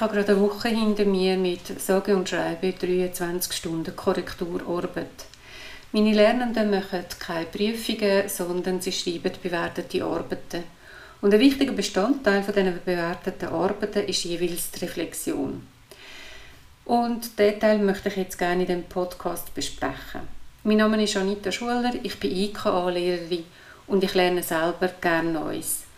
Ich habe gerade eine Woche hinter mir mit sage und schreibe 23 Stunden Korrekturarbeit. Meine Lernenden machen keine Prüfungen, sondern sie schreiben bewertete Arbeiten. Und ein wichtiger Bestandteil von diesen bewerteten Arbeiten ist jeweils die Reflexion. Und diesen Teil möchte ich jetzt gerne in dem Podcast besprechen. Mein Name ist Anita Schuler, ich bin IKA-Lehrerin und ich lerne selber gerne Neues.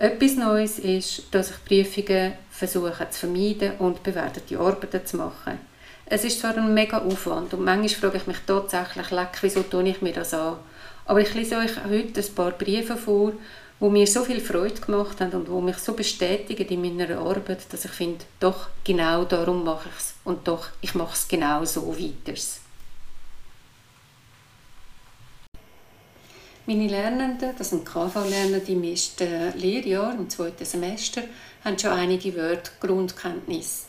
Etwas Neues ist, dass ich Prüfungen versuche zu vermeiden und bewertete Arbeiten zu machen. Es ist zwar ein mega Aufwand und manchmal frage ich mich tatsächlich, leck, wieso tue ich mir das an? Aber ich lese euch heute ein paar Briefe vor, die mir so viel Freude gemacht haben und die mich so bestätigen in meiner Arbeit, dass ich finde, doch, genau darum mache ich es und doch, ich mache es genau so weiter. Meine Lernenden, das sind KV-Lernende im ersten Lehrjahr, im zweiten Semester, haben schon einige Wörter Grundkenntnis.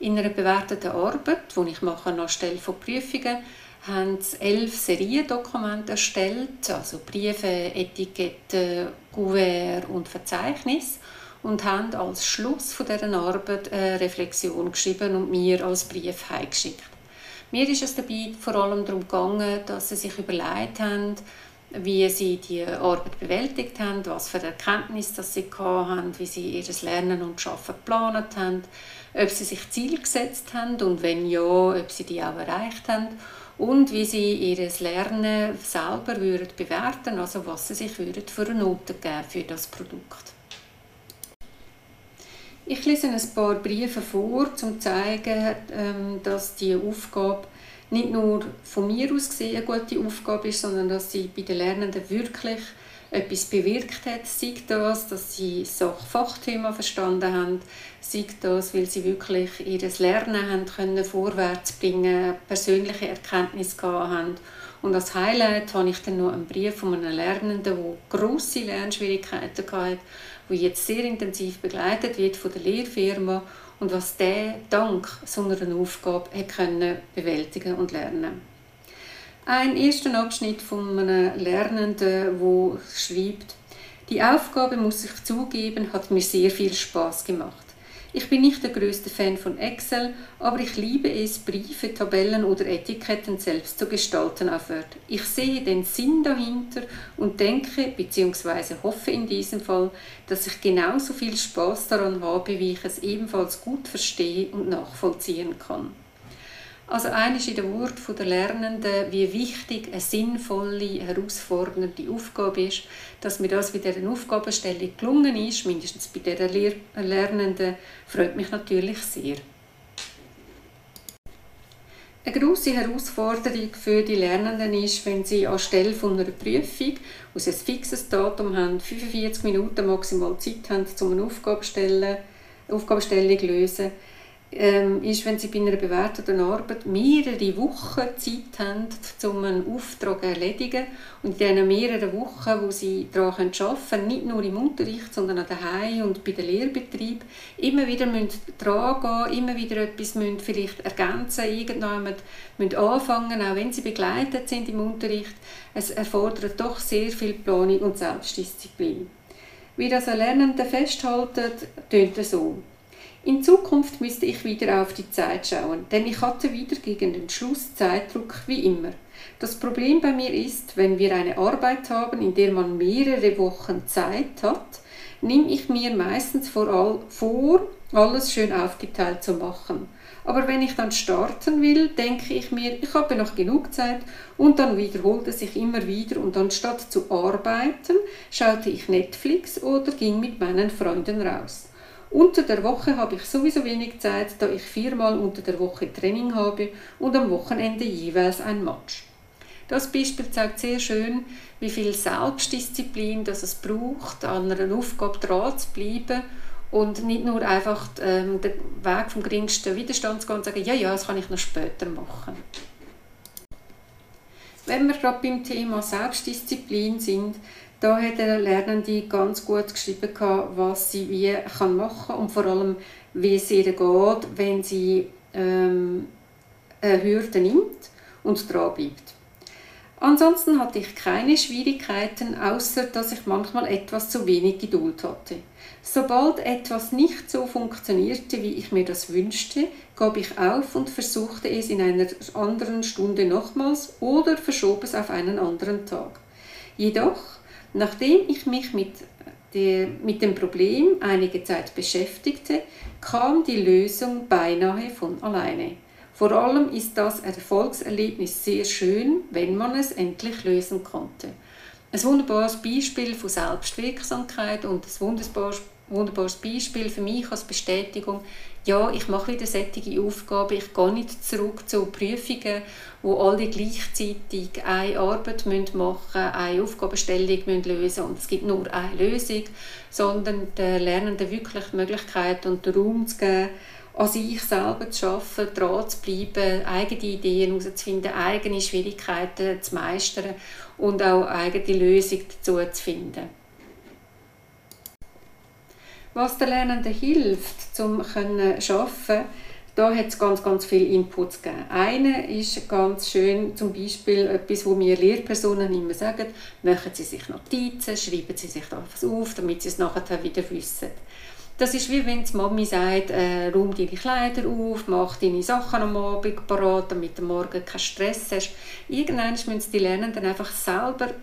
In einer bewerteten Arbeit, die ich mache anstelle von Prüfungen, haben sie elf Seriendokumente erstellt, also Briefe, Etiketten, Kuvert und Verzeichnis und haben als Schluss von dieser Arbeit eine Reflexion geschrieben und mir als Brief heimgeschickt. Mir ist es dabei vor allem darum gegangen, dass sie sich überlegt haben, wie sie die Arbeit bewältigt haben, was für Erkenntnisse sie haben, wie sie ihr Lernen und Arbeiten geplant haben, ob sie sich Ziele gesetzt haben und wenn ja, ob sie die auch erreicht haben und wie sie ihr Lernen selber würden bewerten, also was sie sich würden für eine Note geben für das Produkt. Ich lese ein paar Briefe vor, um zu zeigen, ähm, dass die Aufgabe nicht nur von mir aus gesehen eine gute Aufgabe ist, sondern dass sie bei den Lernenden wirklich etwas bewirkt hat. Sei das, dass sie das Fachthema verstanden haben, sei das, weil sie wirklich ihr Lernen haben können vorwärts bringen, persönliche Erkenntnisse haben. Und als Highlight habe ich dann noch einen Brief von einem Lernenden, der grosse Lernschwierigkeiten hatte, der jetzt sehr intensiv begleitet wird von der Lehrfirma und was der dank so einer Aufgabe können bewältigen und lernen. Ein erster Abschnitt von einem Lernenden, der schreibt, die Aufgabe, muss ich zugeben, hat mir sehr viel Spaß gemacht. Ich bin nicht der größte Fan von Excel, aber ich liebe es, Briefe, Tabellen oder Etiketten selbst zu gestalten auf Word. Ich sehe den Sinn dahinter und denke bzw. hoffe in diesem Fall, dass ich genauso viel Spaß daran habe, wie ich es ebenfalls gut verstehe und nachvollziehen kann. Also eines in den Worten der Lernenden, wie wichtig eine sinnvolle, herausfordernde Aufgabe ist, dass mir das bei dieser Aufgabenstellung gelungen ist, mindestens bei dieser Lehr Lernenden, freut mich natürlich sehr. Eine grosse Herausforderung für die Lernenden ist, wenn sie anstelle von einer Prüfung aus ein fixes Datum haben, 45 Minuten maximal Zeit haben, um eine Aufgabenstellung zu lösen, ähm, ist, wenn sie bei einer bewerteten Arbeit mehrere Wochen Zeit haben, um einen Auftrag zu erledigen. Und in diesen mehreren Wochen, wo sie daran arbeiten können, nicht nur im Unterricht, sondern auch daheim und bei den Lehrbetrieb, immer wieder müssen dran gehen, immer wieder etwas vielleicht ergänzen, irgendjemand müssen anfangen, auch wenn sie begleitet sind im Unterricht. Es erfordert doch sehr viel Planung und Selbstdisziplin. Wie das Lernende festhalten, tönt so. In Zukunft müsste ich wieder auf die Zeit schauen, denn ich hatte wieder gegen den Schluss Zeitdruck wie immer. Das Problem bei mir ist, wenn wir eine Arbeit haben, in der man mehrere Wochen Zeit hat, nehme ich mir meistens vor, alles schön aufgeteilt zu machen. Aber wenn ich dann starten will, denke ich mir, ich habe noch genug Zeit und dann wiederholt es sich immer wieder und anstatt zu arbeiten, schaute ich Netflix oder ging mit meinen Freunden raus. Unter der Woche habe ich sowieso wenig Zeit, da ich viermal unter der Woche Training habe und am Wochenende jeweils ein Match. Das Beispiel zeigt sehr schön, wie viel Selbstdisziplin das es braucht, an einer Aufgabe dran zu bleiben und nicht nur einfach ähm, den Weg vom geringsten Widerstand zu gehen und sagen, ja, ja, das kann ich noch später machen. Wenn wir gerade beim Thema Selbstdisziplin sind, da hat der Lernende ganz gut geschrieben, was sie wie kann machen und vor allem, wie es ihr geht, wenn sie ähm, eine Hürde nimmt und dran bleibt. Ansonsten hatte ich keine Schwierigkeiten, außer dass ich manchmal etwas zu wenig Geduld hatte. Sobald etwas nicht so funktionierte, wie ich mir das wünschte, gab ich auf und versuchte es in einer anderen Stunde nochmals oder verschob es auf einen anderen Tag. Jedoch, nachdem ich mich mit, der, mit dem Problem einige Zeit beschäftigte, kam die Lösung beinahe von alleine. Vor allem ist das Erfolgserlebnis sehr schön, wenn man es endlich lösen konnte. Ein wunderbares Beispiel von Selbstwirksamkeit und ein wunderbares, wunderbares Beispiel für mich als Bestätigung, ja, ich mache wieder solche Aufgaben, ich gehe nicht zurück zu Prüfungen, wo alle gleichzeitig eine Arbeit machen müssen, eine Aufgabenstellung lösen müssen und es gibt nur eine Lösung, sondern den Lernenden wirklich die Möglichkeit und den Raum zu geben, an sich selber zu arbeiten, dran zu bleiben, eigene Ideen herauszufinden, eigene Schwierigkeiten zu meistern und auch eigene Lösungen dazu zu finden. Was den Lernenden hilft, um zu arbeiten, da hat es ganz, ganz viele Inputs gegeben. Einer ist ganz schön, zum Beispiel etwas, wo mir Lehrpersonen immer sagen, machen Sie sich Notizen, schreiben Sie sich etwas auf, damit Sie es nachher wieder wissen. Das ist wie wenn die Mami sagt, äh, räum deine Kleider auf, mach deine Sachen am Abend parat, damit du morgen keinen Stress hast. Irgendwann müssen die Lernenden einfach selber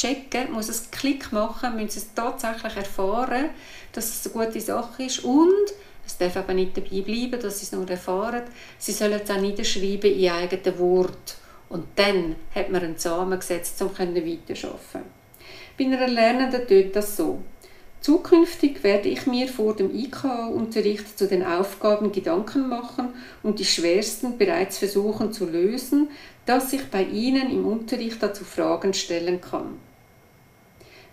checken, muss es Klick machen, müssen es tatsächlich erfahren, dass es eine gute Sache ist und es darf aber nicht dabei bleiben, dass sie es nur erfahren. Sie sollen es auch niederschreiben in eigenen Wort. Und dann hat man einen Samen gesetzt, um weiterzuarbeiten. Bei einer Lernenden tut das so. Zukünftig werde ich mir vor dem IKA-Unterricht zu den Aufgaben Gedanken machen und die schwersten bereits versuchen zu lösen, dass ich bei Ihnen im Unterricht dazu Fragen stellen kann.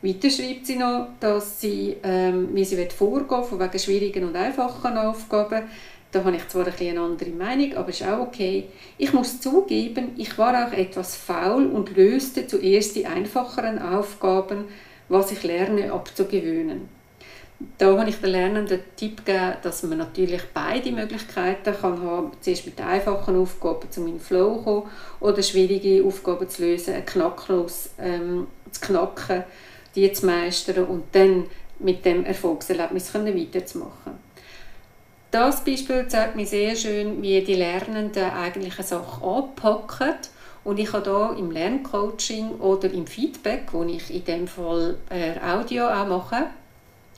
Weiter schreibt sie noch, dass sie, ähm, wie sie vorgehen von wegen schwierigen und einfachen Aufgaben. Da habe ich zwar ein eine andere Meinung, aber ist auch okay. Ich muss zugeben, ich war auch etwas faul und löste zuerst die einfacheren Aufgaben, was ich lerne abzugewöhnen. Da habe ich den Lernenden den Tipp gegeben, dass man natürlich beide Möglichkeiten kann haben Zuerst mit einfachen Aufgaben zu meinem Flow kommen oder schwierige Aufgaben zu lösen, Knacklos ähm, zu knacken, die zu meistern und dann mit dem Erfolgserlebnis weiterzumachen. Das Beispiel zeigt mir sehr schön, wie die Lernenden eigentlich eine Sache anpacken und ich habe da im Lerncoaching oder im Feedback, wo ich in dem Fall äh, Audio auch mache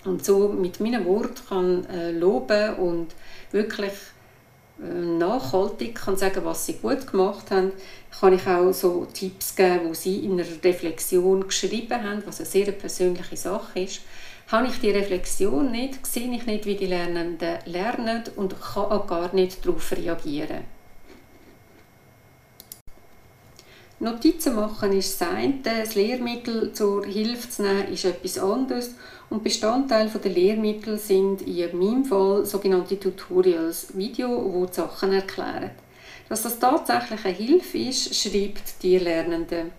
und so mit meinem Wort kann äh, loben und wirklich nachhaltig kann sagen, was sie gut gemacht haben, kann ich auch so Tipps geben, wo sie in einer Reflexion geschrieben haben, was eine sehr persönliche Sache ist. Habe ich die Reflexion nicht, sehe ich nicht, wie die Lernenden lernen und kann auch gar nicht darauf reagieren. Notizen machen ist das eine, das Lehrmittel zur Hilfe zu nehmen ist etwas anderes und Bestandteil der Lehrmittel sind in meinem Fall sogenannte Tutorials, Videos, die die Sachen erklären. Dass das tatsächlich eine Hilfe ist, schreibt die Lernende.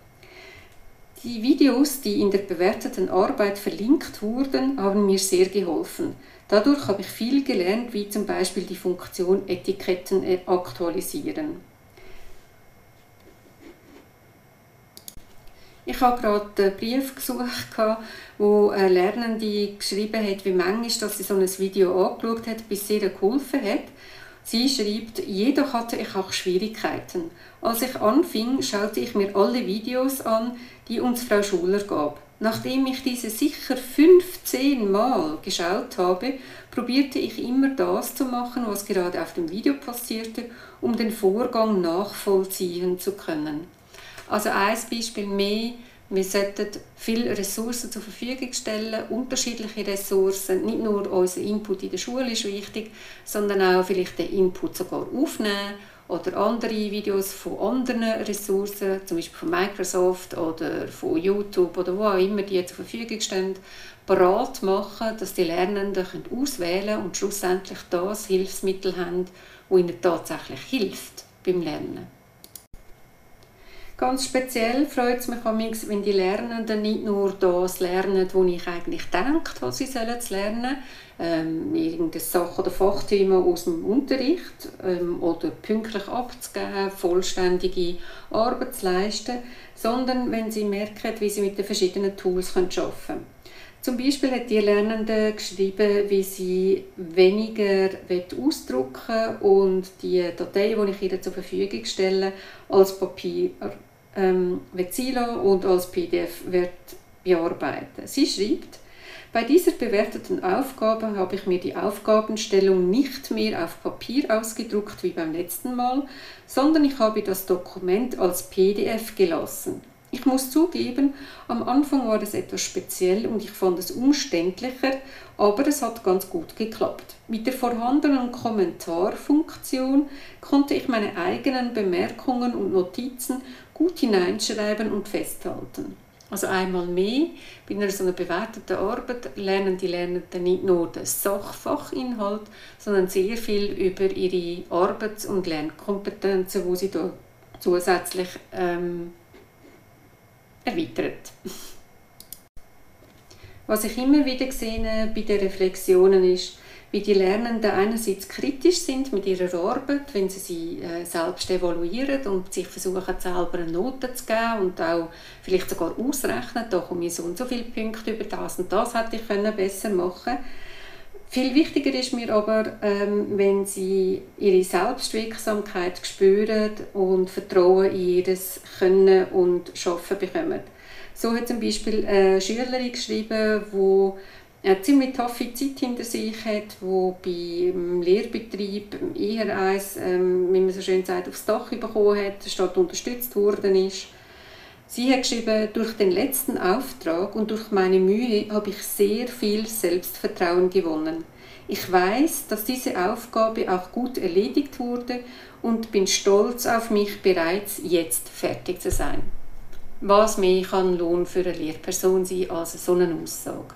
Die Videos, die in der bewerteten Arbeit verlinkt wurden, haben mir sehr geholfen. Dadurch habe ich viel gelernt, wie zum Beispiel die Funktion Etiketten aktualisieren. Ich habe gerade einen Brief gesucht, wo eine Lernende geschrieben hat, wie manchmal dass sie so ein Video angeschaut hat, bis sie ihr geholfen hat. Sie schreibt, jedoch hatte ich auch Schwierigkeiten. Als ich anfing, schaute ich mir alle Videos an, die uns Frau Schuler gab. Nachdem ich diese sicher 15 Mal geschaut habe, probierte ich immer das zu machen, was gerade auf dem Video passierte, um den Vorgang nachvollziehen zu können. Also ein Beispiel mehr, wir sollten viele Ressourcen zur Verfügung stellen, unterschiedliche Ressourcen. Nicht nur unser Input in der Schule ist wichtig, sondern auch vielleicht den Input sogar aufnehmen oder andere Videos von anderen Ressourcen, zum Beispiel von Microsoft oder von YouTube oder wo auch immer die zur Verfügung stehen, parat machen, dass die Lernenden auswählen können und schlussendlich das Hilfsmittel haben, das ihnen tatsächlich hilft beim Lernen. Ganz speziell freut es mich wenn die Lernenden nicht nur das lernen, was ich eigentlich denke, was sie sollen lernen ähm, irgendeine Sache oder Fachthema aus dem Unterricht ähm, oder pünktlich abzugeben, vollständige Arbeit zu leisten, sondern wenn sie merken, wie sie mit den verschiedenen Tools arbeiten können. Zum Beispiel hat die Lernende geschrieben, wie sie weniger ausdrucken und die Datei, die ich ihr zur Verfügung stelle, als Papier ähm, und als PDF wird bearbeiten. Sie schreibt, bei dieser bewerteten Aufgabe habe ich mir die Aufgabenstellung nicht mehr auf Papier ausgedruckt wie beim letzten Mal, sondern ich habe das Dokument als PDF gelassen. Ich muss zugeben, am Anfang war es etwas speziell und ich fand es umständlicher, aber es hat ganz gut geklappt. Mit der vorhandenen Kommentarfunktion konnte ich meine eigenen Bemerkungen und Notizen gut hineinschreiben und festhalten. Also einmal mehr, bei einer so einer bewerteten Arbeit lernen die Lernenden nicht nur den Sachfachinhalt, sondern sehr viel über ihre Arbeits- und Lernkompetenzen, die sie da zusätzlich ähm, erweitert. Was ich immer wieder sehe bei den Reflexionen ist, wie die Lernenden einerseits kritisch sind mit ihrer Arbeit, wenn sie sie äh, selbst evaluieren und sich versuchen, selber eine Note zu geben und auch vielleicht sogar ausrechnen, da komme ich so und so viele Punkte über das und das hätte ich besser machen viel wichtiger ist mir aber, ähm, wenn sie ihre Selbstwirksamkeit spüren und Vertrauen in ihr Können und Schaffen bekommen. So hat zum Beispiel eine Schülerin geschrieben, die eine ziemlich taffe Zeit hinter sich hat, wo beim Lehrbetrieb eher eins, ähm, wie man so schön sagt, aufs Dach bekommen hat, statt unterstützt worden ist. Sie hat geschrieben, durch den letzten Auftrag und durch meine Mühe habe ich sehr viel Selbstvertrauen gewonnen. Ich weiß, dass diese Aufgabe auch gut erledigt wurde und bin stolz auf mich, bereits jetzt fertig zu sein. Was mehr kann Lohn für eine Lehrperson sein als so eine Aussage?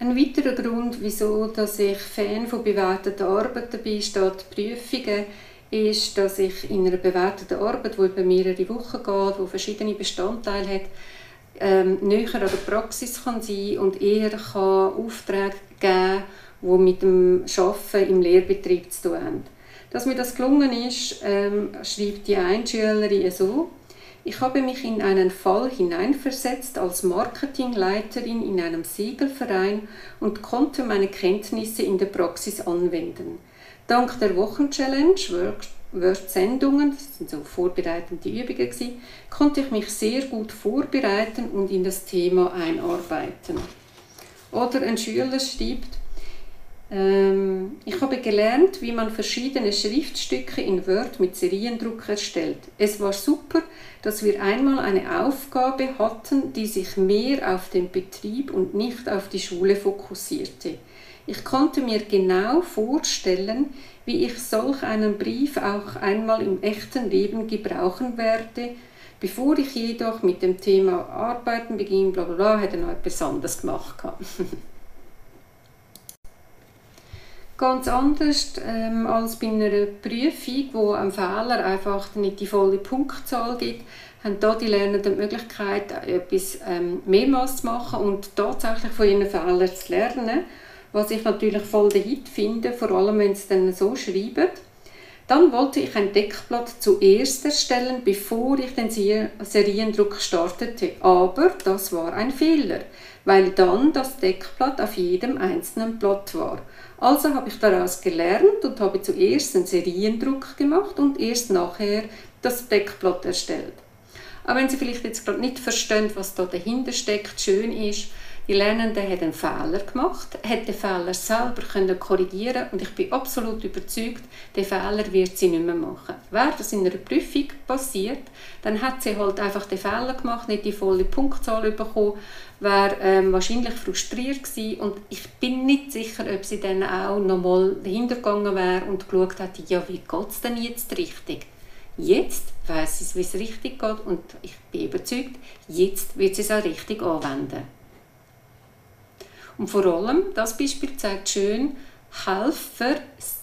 Ein weiterer Grund, wieso dass ich Fan von bewerteten Arbeiten bin, statt Prüfungen, ist, dass ich in einer bewerteten Arbeit, die über mehrere Wochen geht, die verschiedene Bestandteile hat, ähm, näher an der Praxis kann sein und eher kann Aufträge geben die mit dem Arbeiten im Lehrbetrieb zu tun haben. Dass mir das gelungen ist, ähm, schreibt die Einschülerin so, ich habe mich in einen Fall hineinversetzt als Marketingleiterin in einem Segelverein und konnte meine Kenntnisse in der Praxis anwenden. Dank der Wochenchallenge, Word-Sendungen, das sind so vorbereitende Übungen, gewesen, konnte ich mich sehr gut vorbereiten und in das Thema einarbeiten. Oder ein Schüler schreibt, ich habe gelernt, wie man verschiedene Schriftstücke in Word mit Seriendruck erstellt. Es war super, dass wir einmal eine Aufgabe hatten, die sich mehr auf den Betrieb und nicht auf die Schule fokussierte. Ich konnte mir genau vorstellen, wie ich solch einen Brief auch einmal im echten Leben gebrauchen werde, bevor ich jedoch mit dem Thema Arbeiten beging, bla bla bla, hätte noch etwas anderes gemacht. Ganz anders ähm, als bei einer Prüfung, wo ein Fehler einfach nicht die volle Punktzahl gibt, haben hier die Lernenden die Möglichkeit, etwas ähm, mehrmals zu machen und tatsächlich von ihren Fehlern zu lernen, was ich natürlich voll Hit finde, vor allem wenn sie dann so schreiben. Dann wollte ich ein Deckblatt zuerst erstellen, bevor ich den Seriendruck startete. Aber das war ein Fehler, weil dann das Deckblatt auf jedem einzelnen Blatt war. Also habe ich daraus gelernt und habe zuerst einen Seriendruck gemacht und erst nachher das Deckblatt erstellt. Aber wenn Sie vielleicht jetzt gerade nicht verstehen, was da dahinter steckt, schön ist, die Lernende hat einen Fehler gemacht, hat den Fehler selber können korrigieren und ich bin absolut überzeugt, den Fehler wird sie nicht mehr machen. Wäre das in einer Prüfung passiert, dann hat sie halt einfach den Fehler gemacht, nicht die volle Punktzahl bekommen, wäre ähm, wahrscheinlich frustriert gewesen und ich bin nicht sicher, ob sie dann auch nochmal dahinter gegangen wäre und geschaut hätte, ja, wie geht es denn jetzt richtig? Jetzt weiß sie, wie es richtig geht und ich bin überzeugt, jetzt wird sie es auch richtig anwenden. Und vor allem, das Beispiel zeigt schön, Helfer,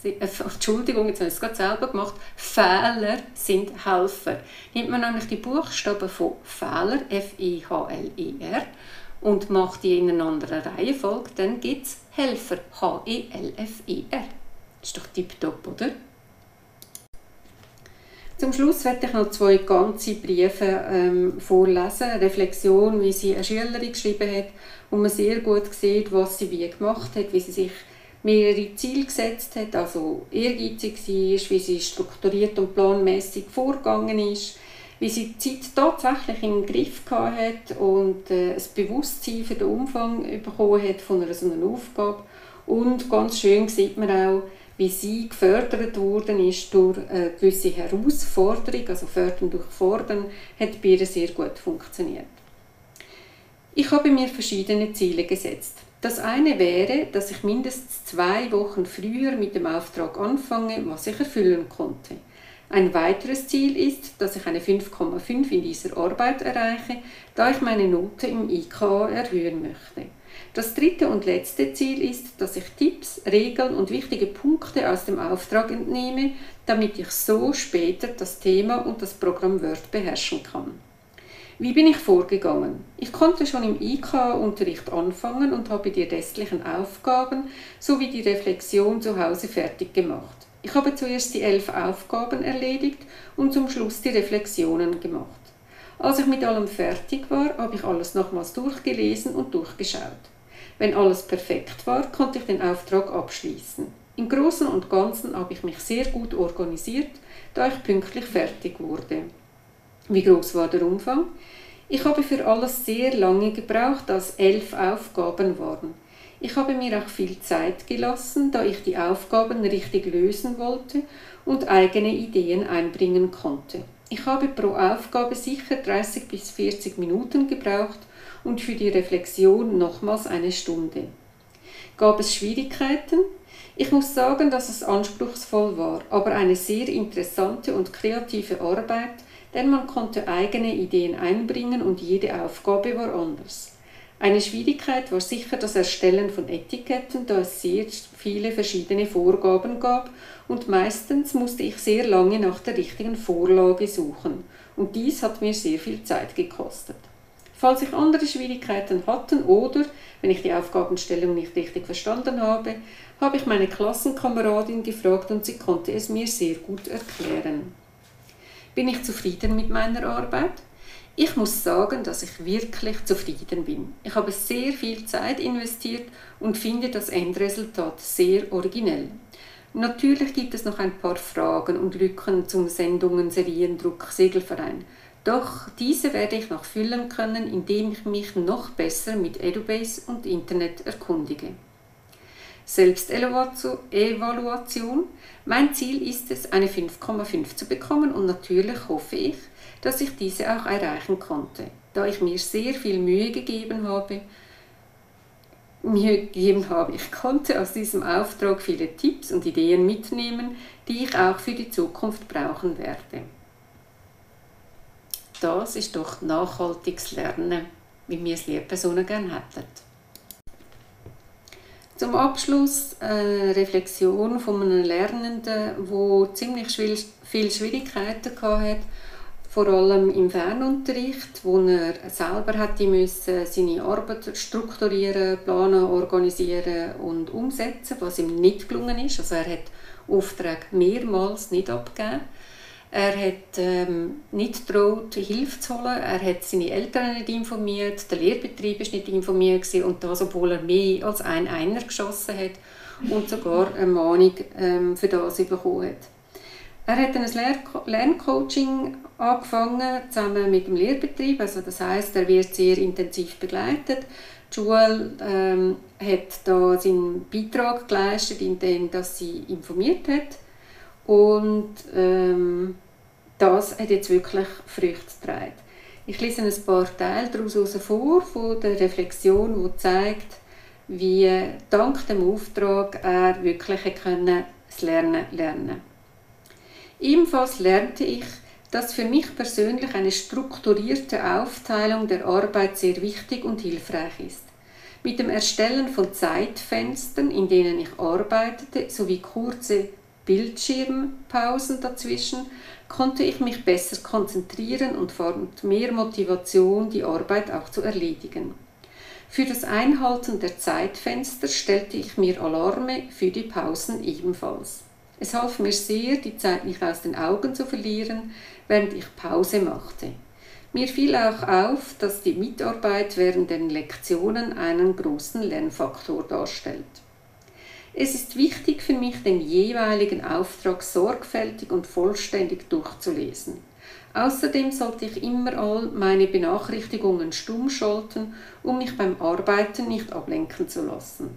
äh, Entschuldigung, jetzt habe ich es gerade selber gemacht, Fehler sind Helfer. Nimmt man nämlich die Buchstaben von Fehler, F-I-H-L-E-R, und macht die in einer anderen Reihenfolge, dann gibt es Helfer, H-E-L-F-I-R. Ist doch tipptopp, oder? Zum Schluss werde ich noch zwei ganze Briefe ähm, vorlesen. Eine Reflexion, wie sie eine Schülerin geschrieben hat, wo man sehr gut sieht, was sie wie gemacht hat, wie sie sich mehrere Ziele gesetzt hat, also ehrgeizig war, wie sie strukturiert und planmäßig vorgegangen ist, wie sie die Zeit tatsächlich im Griff hat und äh, ein Bewusstsein für den Umfang bekommen hat von einer so einer Aufgabe. Und ganz schön sieht man auch, wie sie gefördert worden ist durch eine gewisse Herausforderung, also Fördern durch Fordern, hat bei ihr sehr gut funktioniert. Ich habe mir verschiedene Ziele gesetzt. Das eine wäre, dass ich mindestens zwei Wochen früher mit dem Auftrag anfange, was ich erfüllen konnte. Ein weiteres Ziel ist, dass ich eine 5,5 in dieser Arbeit erreiche, da ich meine Note im IKA erhöhen möchte. Das dritte und letzte Ziel ist, dass ich Tipps, Regeln und wichtige Punkte aus dem Auftrag entnehme, damit ich so später das Thema und das Programm Word beherrschen kann. Wie bin ich vorgegangen? Ich konnte schon im IK-Unterricht anfangen und habe die restlichen Aufgaben sowie die Reflexion zu Hause fertig gemacht. Ich habe zuerst die elf Aufgaben erledigt und zum Schluss die Reflexionen gemacht. Als ich mit allem fertig war, habe ich alles nochmals durchgelesen und durchgeschaut. Wenn alles perfekt war, konnte ich den Auftrag abschließen. Im Großen und Ganzen habe ich mich sehr gut organisiert, da ich pünktlich fertig wurde. Wie groß war der Umfang? Ich habe für alles sehr lange gebraucht, als elf Aufgaben waren. Ich habe mir auch viel Zeit gelassen, da ich die Aufgaben richtig lösen wollte und eigene Ideen einbringen konnte. Ich habe pro Aufgabe sicher 30 bis 40 Minuten gebraucht und für die Reflexion nochmals eine Stunde. Gab es Schwierigkeiten? Ich muss sagen, dass es anspruchsvoll war, aber eine sehr interessante und kreative Arbeit, denn man konnte eigene Ideen einbringen und jede Aufgabe war anders. Eine Schwierigkeit war sicher das Erstellen von Etiketten, da es sehr viele verschiedene Vorgaben gab und meistens musste ich sehr lange nach der richtigen Vorlage suchen und dies hat mir sehr viel Zeit gekostet. Falls ich andere Schwierigkeiten hatten oder, wenn ich die Aufgabenstellung nicht richtig verstanden habe, habe ich meine Klassenkameradin gefragt und sie konnte es mir sehr gut erklären. Bin ich zufrieden mit meiner Arbeit? Ich muss sagen, dass ich wirklich zufrieden bin. Ich habe sehr viel Zeit investiert und finde das Endresultat sehr originell. Natürlich gibt es noch ein paar Fragen und Lücken zum Sendungen Seriendruck Segelverein. Doch diese werde ich noch füllen können, indem ich mich noch besser mit Edubase und Internet erkundige. Selbstevaluation. Mein Ziel ist es, eine 5,5 zu bekommen und natürlich hoffe ich, dass ich diese auch erreichen konnte, da ich mir sehr viel Mühe gegeben habe. Mühe gegeben habe. Ich konnte aus diesem Auftrag viele Tipps und Ideen mitnehmen, die ich auch für die Zukunft brauchen werde das ist doch nachhaltiges Lernen, wie wir es Lehrpersonen gerne hätten. Zum Abschluss eine Reflexion von einem Lernenden, der ziemlich viele Schwierigkeiten hatte, vor allem im Fernunterricht, wo er selber hätte müssen, seine Arbeit strukturieren, planen, organisieren und umsetzen, was ihm nicht gelungen ist. Also er hat Aufträge mehrmals nicht abgegeben. Er hat ähm, nicht getraut, Hilfe zu holen. Er hat seine Eltern nicht informiert. Der Lehrbetrieb war nicht informiert. Gewesen, und das, obwohl er mehr als ein Einer geschossen hat und sogar eine Mahnung ähm, für das bekommen hat. Er hat ein Lerncoaching angefangen, zusammen mit dem Lehrbetrieb. Also das heißt, er wird sehr intensiv begleitet. Die Schule ähm, hat da seinen Beitrag geleistet, indem sie informiert hat. Und ähm, das hat jetzt wirklich Früchte getragen. Ich lese ein paar Teile daraus vor, von der Reflexion, die zeigt, wie dank dem Auftrag er wirklich können das Lernen lernen Ebenfalls lernte ich, dass für mich persönlich eine strukturierte Aufteilung der Arbeit sehr wichtig und hilfreich ist. Mit dem Erstellen von Zeitfenstern, in denen ich arbeitete, sowie kurze Bildschirmpausen dazwischen, konnte ich mich besser konzentrieren und fand mehr Motivation, die Arbeit auch zu erledigen. Für das Einhalten der Zeitfenster stellte ich mir Alarme für die Pausen ebenfalls. Es half mir sehr, die Zeit nicht aus den Augen zu verlieren, während ich Pause machte. Mir fiel auch auf, dass die Mitarbeit während den Lektionen einen großen Lernfaktor darstellt. Es ist wichtig für mich, den jeweiligen Auftrag sorgfältig und vollständig durchzulesen. Außerdem sollte ich immer all meine Benachrichtigungen stumm schalten, um mich beim Arbeiten nicht ablenken zu lassen.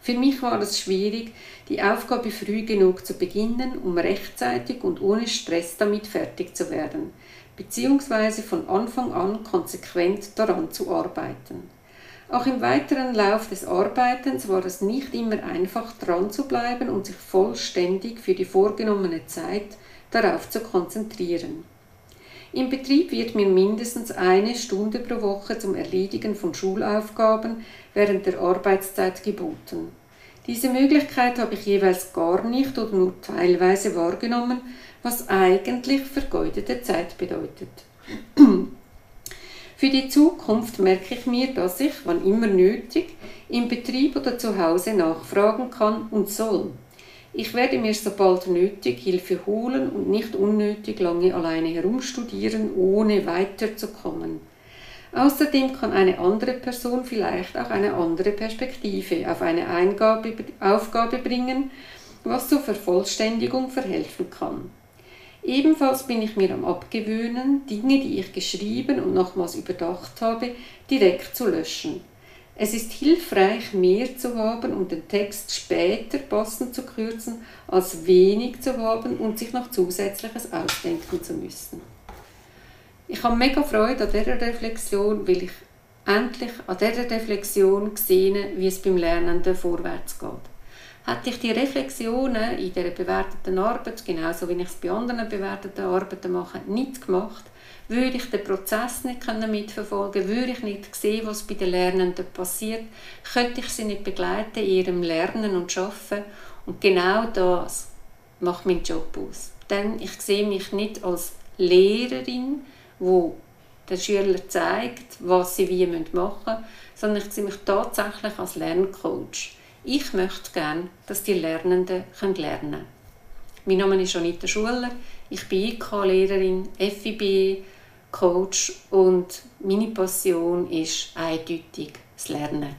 Für mich war es schwierig, die Aufgabe früh genug zu beginnen, um rechtzeitig und ohne Stress damit fertig zu werden, beziehungsweise von Anfang an konsequent daran zu arbeiten. Auch im weiteren Lauf des Arbeitens war es nicht immer einfach dran zu bleiben und sich vollständig für die vorgenommene Zeit darauf zu konzentrieren. Im Betrieb wird mir mindestens eine Stunde pro Woche zum Erledigen von Schulaufgaben während der Arbeitszeit geboten. Diese Möglichkeit habe ich jeweils gar nicht oder nur teilweise wahrgenommen, was eigentlich vergeudete Zeit bedeutet. Für die Zukunft merke ich mir, dass ich, wann immer nötig, im Betrieb oder zu Hause nachfragen kann und soll. Ich werde mir sobald nötig Hilfe holen und nicht unnötig lange alleine herumstudieren, ohne weiterzukommen. Außerdem kann eine andere Person vielleicht auch eine andere Perspektive auf eine Eingabe, Aufgabe bringen, was zur Vervollständigung verhelfen kann. Ebenfalls bin ich mir am Abgewöhnen, Dinge, die ich geschrieben und nochmals überdacht habe, direkt zu löschen. Es ist hilfreich, mehr zu haben und den Text später passend zu kürzen, als wenig zu haben und sich noch Zusätzliches ausdenken zu müssen. Ich habe mega Freude an dieser Reflexion, weil ich endlich an dieser Reflexion gesehen wie es beim Lernenden vorwärts geht. Hätte ich die Reflexionen in dieser bewerteten Arbeit, genauso wie ich es bei anderen bewerteten Arbeiten mache, nicht gemacht, würde ich den Prozess nicht mitverfolgen würde ich nicht sehen, was bei den Lernenden passiert, könnte ich sie nicht begleiten in ihrem Lernen und Arbeiten. Und genau das macht meinen Job aus. Denn ich sehe mich nicht als Lehrerin, wo der Schüler zeigt, was sie wie machen müssen, sondern ich sehe mich tatsächlich als Lerncoach. Ich möchte gerne, dass die Lernenden lernen können. Mein Name ist Anita Schuller, ich bin IK-Lehrerin, FIB, Coach und meine Passion ist eindeutig das Lernen.